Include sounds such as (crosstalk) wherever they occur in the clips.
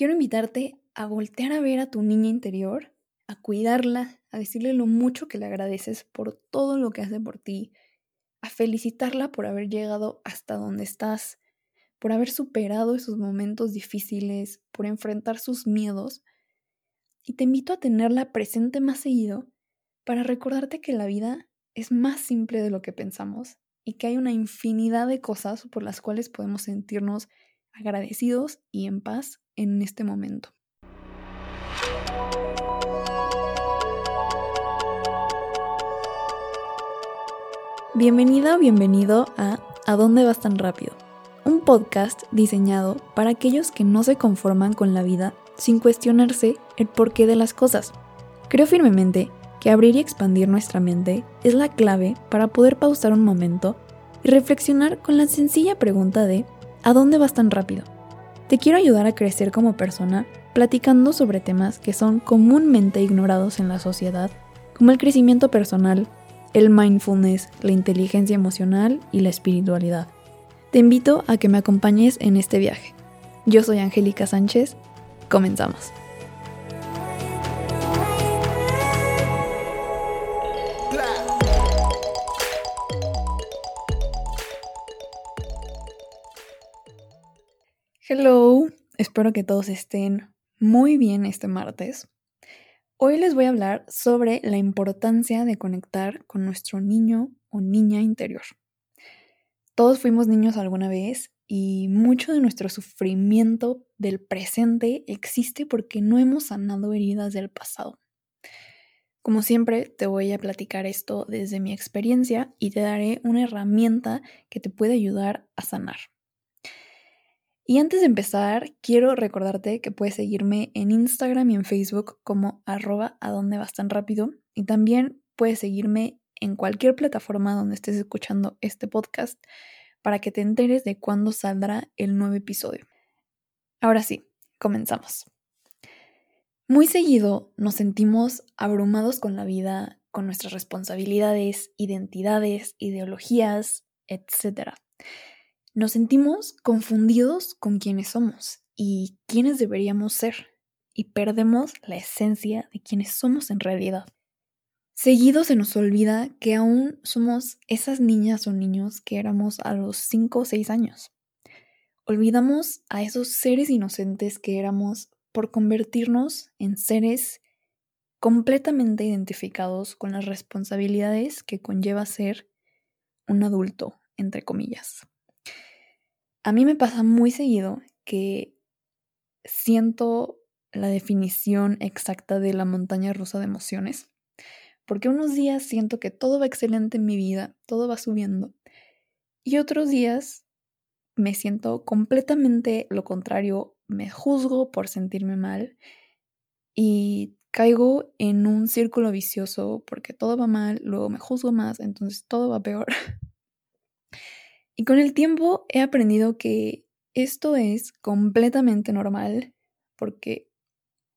quiero invitarte a voltear a ver a tu niña interior, a cuidarla, a decirle lo mucho que le agradeces por todo lo que hace por ti, a felicitarla por haber llegado hasta donde estás, por haber superado esos momentos difíciles, por enfrentar sus miedos. Y te invito a tenerla presente más seguido para recordarte que la vida es más simple de lo que pensamos y que hay una infinidad de cosas por las cuales podemos sentirnos agradecidos y en paz en este momento. Bienvenida o bienvenido a ¿A dónde vas tan rápido? Un podcast diseñado para aquellos que no se conforman con la vida sin cuestionarse el porqué de las cosas. Creo firmemente que abrir y expandir nuestra mente es la clave para poder pausar un momento y reflexionar con la sencilla pregunta de ¿a dónde vas tan rápido? Te quiero ayudar a crecer como persona platicando sobre temas que son comúnmente ignorados en la sociedad, como el crecimiento personal, el mindfulness, la inteligencia emocional y la espiritualidad. Te invito a que me acompañes en este viaje. Yo soy Angélica Sánchez. Comenzamos. Hello, espero que todos estén muy bien este martes. Hoy les voy a hablar sobre la importancia de conectar con nuestro niño o niña interior. Todos fuimos niños alguna vez y mucho de nuestro sufrimiento del presente existe porque no hemos sanado heridas del pasado. Como siempre, te voy a platicar esto desde mi experiencia y te daré una herramienta que te puede ayudar a sanar. Y antes de empezar, quiero recordarte que puedes seguirme en Instagram y en Facebook como arroba a vas tan rápido. Y también puedes seguirme en cualquier plataforma donde estés escuchando este podcast para que te enteres de cuándo saldrá el nuevo episodio. Ahora sí, comenzamos. Muy seguido nos sentimos abrumados con la vida, con nuestras responsabilidades, identidades, ideologías, etc. Nos sentimos confundidos con quiénes somos y quiénes deberíamos ser y perdemos la esencia de quiénes somos en realidad. Seguido se nos olvida que aún somos esas niñas o niños que éramos a los 5 o 6 años. Olvidamos a esos seres inocentes que éramos por convertirnos en seres completamente identificados con las responsabilidades que conlleva ser un adulto, entre comillas. A mí me pasa muy seguido que siento la definición exacta de la montaña rusa de emociones, porque unos días siento que todo va excelente en mi vida, todo va subiendo, y otros días me siento completamente lo contrario, me juzgo por sentirme mal y caigo en un círculo vicioso porque todo va mal, luego me juzgo más, entonces todo va peor. (laughs) Y con el tiempo he aprendido que esto es completamente normal porque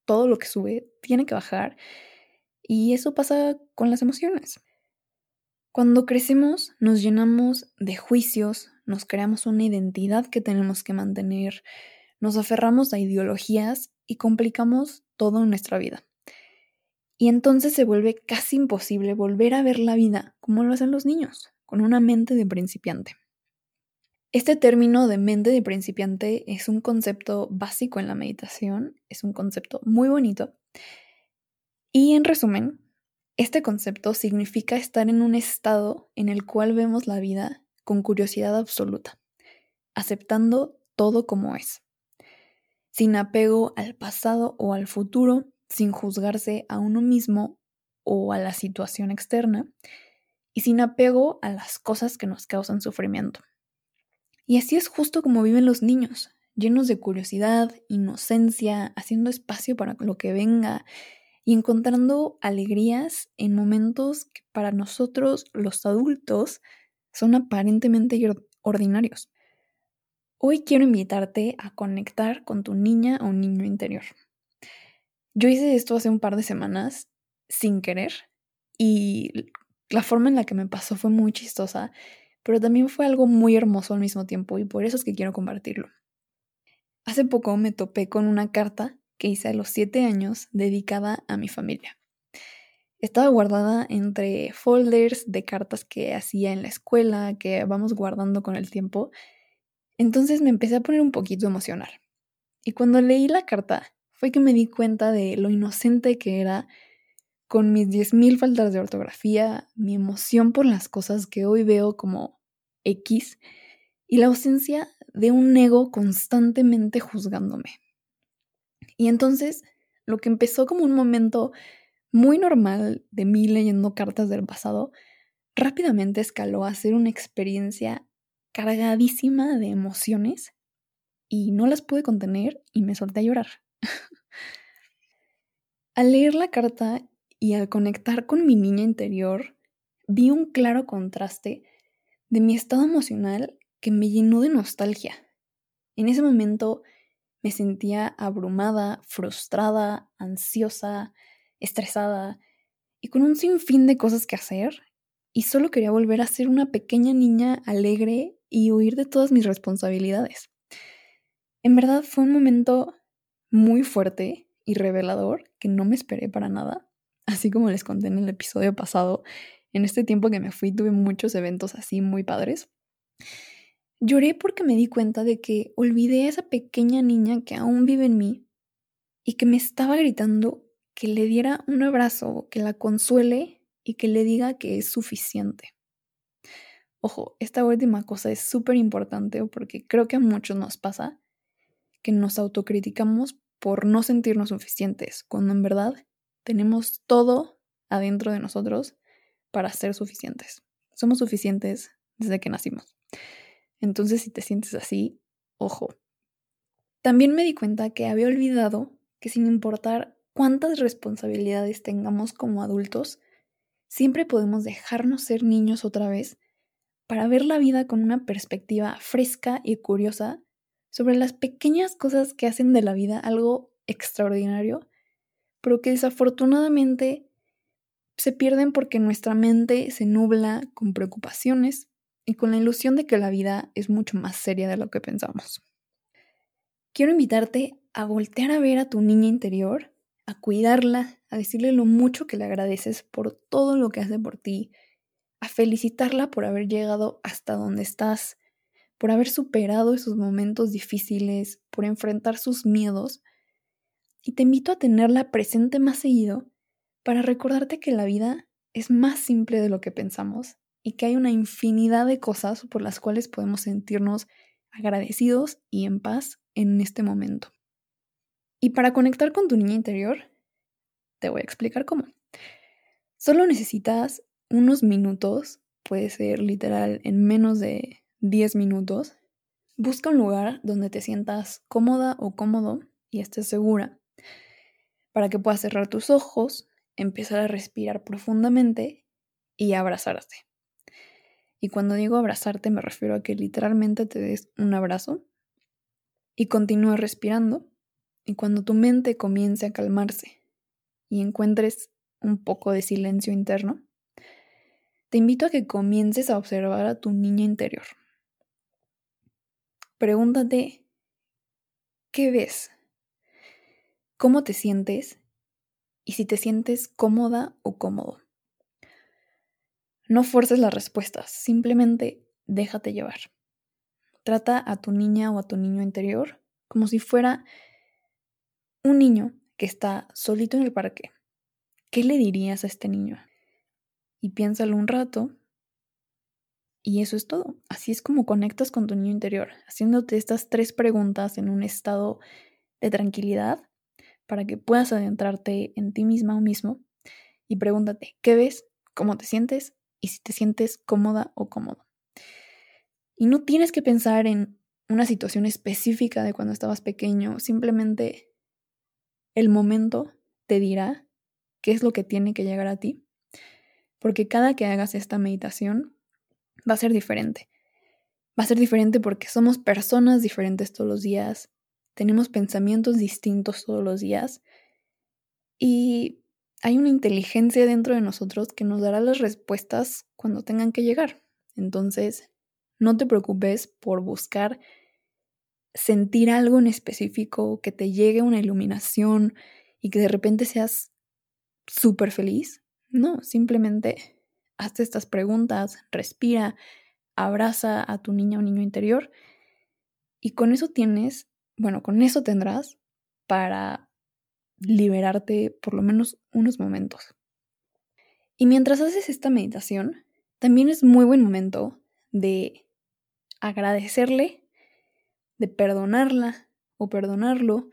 todo lo que sube tiene que bajar y eso pasa con las emociones. Cuando crecemos nos llenamos de juicios, nos creamos una identidad que tenemos que mantener, nos aferramos a ideologías y complicamos todo nuestra vida. Y entonces se vuelve casi imposible volver a ver la vida como lo hacen los niños, con una mente de principiante. Este término de mente de principiante es un concepto básico en la meditación, es un concepto muy bonito. Y en resumen, este concepto significa estar en un estado en el cual vemos la vida con curiosidad absoluta, aceptando todo como es, sin apego al pasado o al futuro, sin juzgarse a uno mismo o a la situación externa, y sin apego a las cosas que nos causan sufrimiento. Y así es justo como viven los niños, llenos de curiosidad, inocencia, haciendo espacio para lo que venga y encontrando alegrías en momentos que para nosotros los adultos son aparentemente ordinarios. Hoy quiero invitarte a conectar con tu niña o niño interior. Yo hice esto hace un par de semanas sin querer y la forma en la que me pasó fue muy chistosa pero también fue algo muy hermoso al mismo tiempo y por eso es que quiero compartirlo. hace poco me topé con una carta que hice a los siete años dedicada a mi familia. Estaba guardada entre folders de cartas que hacía en la escuela, que vamos guardando con el tiempo. Entonces me empecé a poner un poquito emocional. Y cuando leí la carta, fue que me di cuenta de lo inocente que era con mis 10.000 faltas de ortografía, mi emoción por las cosas que hoy veo como X y la ausencia de un ego constantemente juzgándome. Y entonces, lo que empezó como un momento muy normal de mí leyendo cartas del pasado, rápidamente escaló a ser una experiencia cargadísima de emociones y no las pude contener y me solté a llorar. (laughs) al leer la carta y al conectar con mi niña interior, vi un claro contraste de mi estado emocional que me llenó de nostalgia. En ese momento me sentía abrumada, frustrada, ansiosa, estresada y con un sinfín de cosas que hacer y solo quería volver a ser una pequeña niña alegre y huir de todas mis responsabilidades. En verdad fue un momento muy fuerte y revelador que no me esperé para nada. Así como les conté en el episodio pasado, en este tiempo que me fui tuve muchos eventos así muy padres. Lloré porque me di cuenta de que olvidé a esa pequeña niña que aún vive en mí y que me estaba gritando que le diera un abrazo, que la consuele y que le diga que es suficiente. Ojo, esta última cosa es súper importante porque creo que a muchos nos pasa que nos autocriticamos por no sentirnos suficientes, cuando en verdad tenemos todo adentro de nosotros para ser suficientes. Somos suficientes desde que nacimos. Entonces, si te sientes así, ojo. También me di cuenta que había olvidado que sin importar cuántas responsabilidades tengamos como adultos, siempre podemos dejarnos ser niños otra vez para ver la vida con una perspectiva fresca y curiosa sobre las pequeñas cosas que hacen de la vida algo extraordinario, pero que desafortunadamente se pierden porque nuestra mente se nubla con preocupaciones y con la ilusión de que la vida es mucho más seria de lo que pensamos. Quiero invitarte a voltear a ver a tu niña interior a cuidarla, a decirle lo mucho que le agradeces por todo lo que hace por ti, a felicitarla por haber llegado hasta donde estás, por haber superado esos momentos difíciles, por enfrentar sus miedos. Y te invito a tenerla presente más seguido para recordarte que la vida es más simple de lo que pensamos y que hay una infinidad de cosas por las cuales podemos sentirnos agradecidos y en paz en este momento. Y para conectar con tu niña interior, te voy a explicar cómo. Solo necesitas unos minutos, puede ser literal en menos de 10 minutos. Busca un lugar donde te sientas cómoda o cómodo y estés segura para que puedas cerrar tus ojos, empezar a respirar profundamente y abrazarte. Y cuando digo abrazarte me refiero a que literalmente te des un abrazo y continúes respirando y cuando tu mente comience a calmarse y encuentres un poco de silencio interno, te invito a que comiences a observar a tu niña interior. Pregúntate, ¿qué ves? ¿Cómo te sientes? Y si te sientes cómoda o cómodo. No fuerces las respuestas, simplemente déjate llevar. Trata a tu niña o a tu niño interior como si fuera un niño que está solito en el parque, ¿qué le dirías a este niño? Y piénsalo un rato. Y eso es todo. Así es como conectas con tu niño interior, haciéndote estas tres preguntas en un estado de tranquilidad para que puedas adentrarte en ti misma o mismo y pregúntate, ¿qué ves? ¿Cómo te sientes? Y si te sientes cómoda o cómodo. Y no tienes que pensar en una situación específica de cuando estabas pequeño, simplemente el momento te dirá qué es lo que tiene que llegar a ti, porque cada que hagas esta meditación va a ser diferente. Va a ser diferente porque somos personas diferentes todos los días, tenemos pensamientos distintos todos los días y hay una inteligencia dentro de nosotros que nos dará las respuestas cuando tengan que llegar. Entonces, no te preocupes por buscar sentir algo en específico, que te llegue una iluminación y que de repente seas súper feliz. No, simplemente hazte estas preguntas, respira, abraza a tu niña o niño interior y con eso tienes, bueno, con eso tendrás para liberarte por lo menos unos momentos. Y mientras haces esta meditación, también es muy buen momento de agradecerle, de perdonarla o perdonarlo.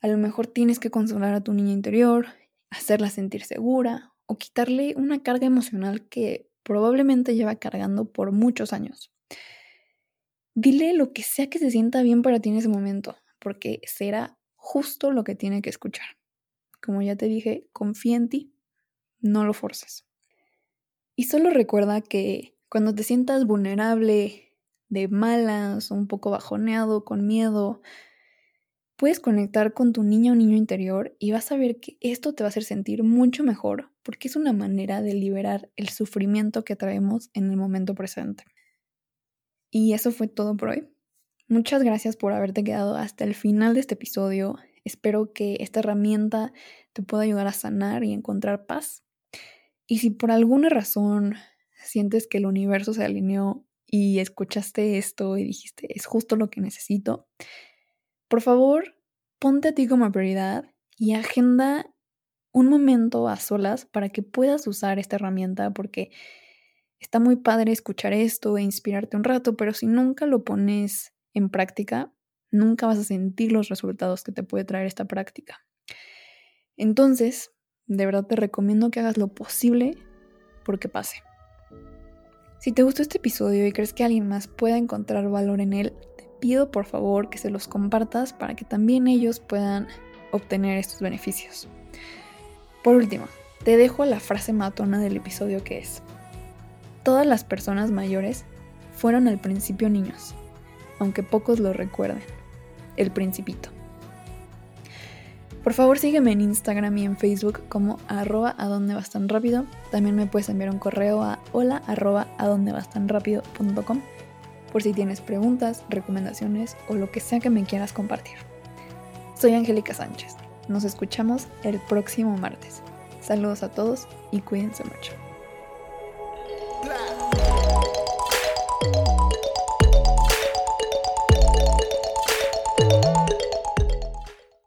A lo mejor tienes que consolar a tu niña interior, hacerla sentir segura o quitarle una carga emocional que probablemente lleva cargando por muchos años. Dile lo que sea que se sienta bien para ti en ese momento, porque será justo lo que tiene que escuchar. Como ya te dije, confía en ti, no lo forces. Y solo recuerda que cuando te sientas vulnerable, de malas, un poco bajoneado, con miedo, puedes conectar con tu niña o niño interior y vas a ver que esto te va a hacer sentir mucho mejor porque es una manera de liberar el sufrimiento que traemos en el momento presente. Y eso fue todo por hoy. Muchas gracias por haberte quedado hasta el final de este episodio. Espero que esta herramienta te pueda ayudar a sanar y encontrar paz. Y si por alguna razón sientes que el universo se alineó y escuchaste esto y dijiste, es justo lo que necesito, por favor, ponte a ti como prioridad y agenda un momento a solas para que puedas usar esta herramienta porque está muy padre escuchar esto e inspirarte un rato, pero si nunca lo pones en práctica, nunca vas a sentir los resultados que te puede traer esta práctica. Entonces, de verdad te recomiendo que hagas lo posible porque pase. Si te gustó este episodio y crees que alguien más pueda encontrar valor en él, te pido por favor que se los compartas para que también ellos puedan obtener estos beneficios. Por último, te dejo la frase matona del episodio que es, Todas las personas mayores fueron al principio niños, aunque pocos lo recuerden. El Principito. Por favor sígueme en Instagram y en Facebook como arroba tan rápido. También me puedes enviar un correo a hola tan por si tienes preguntas, recomendaciones o lo que sea que me quieras compartir. Soy Angélica Sánchez. Nos escuchamos el próximo martes. Saludos a todos y cuídense mucho.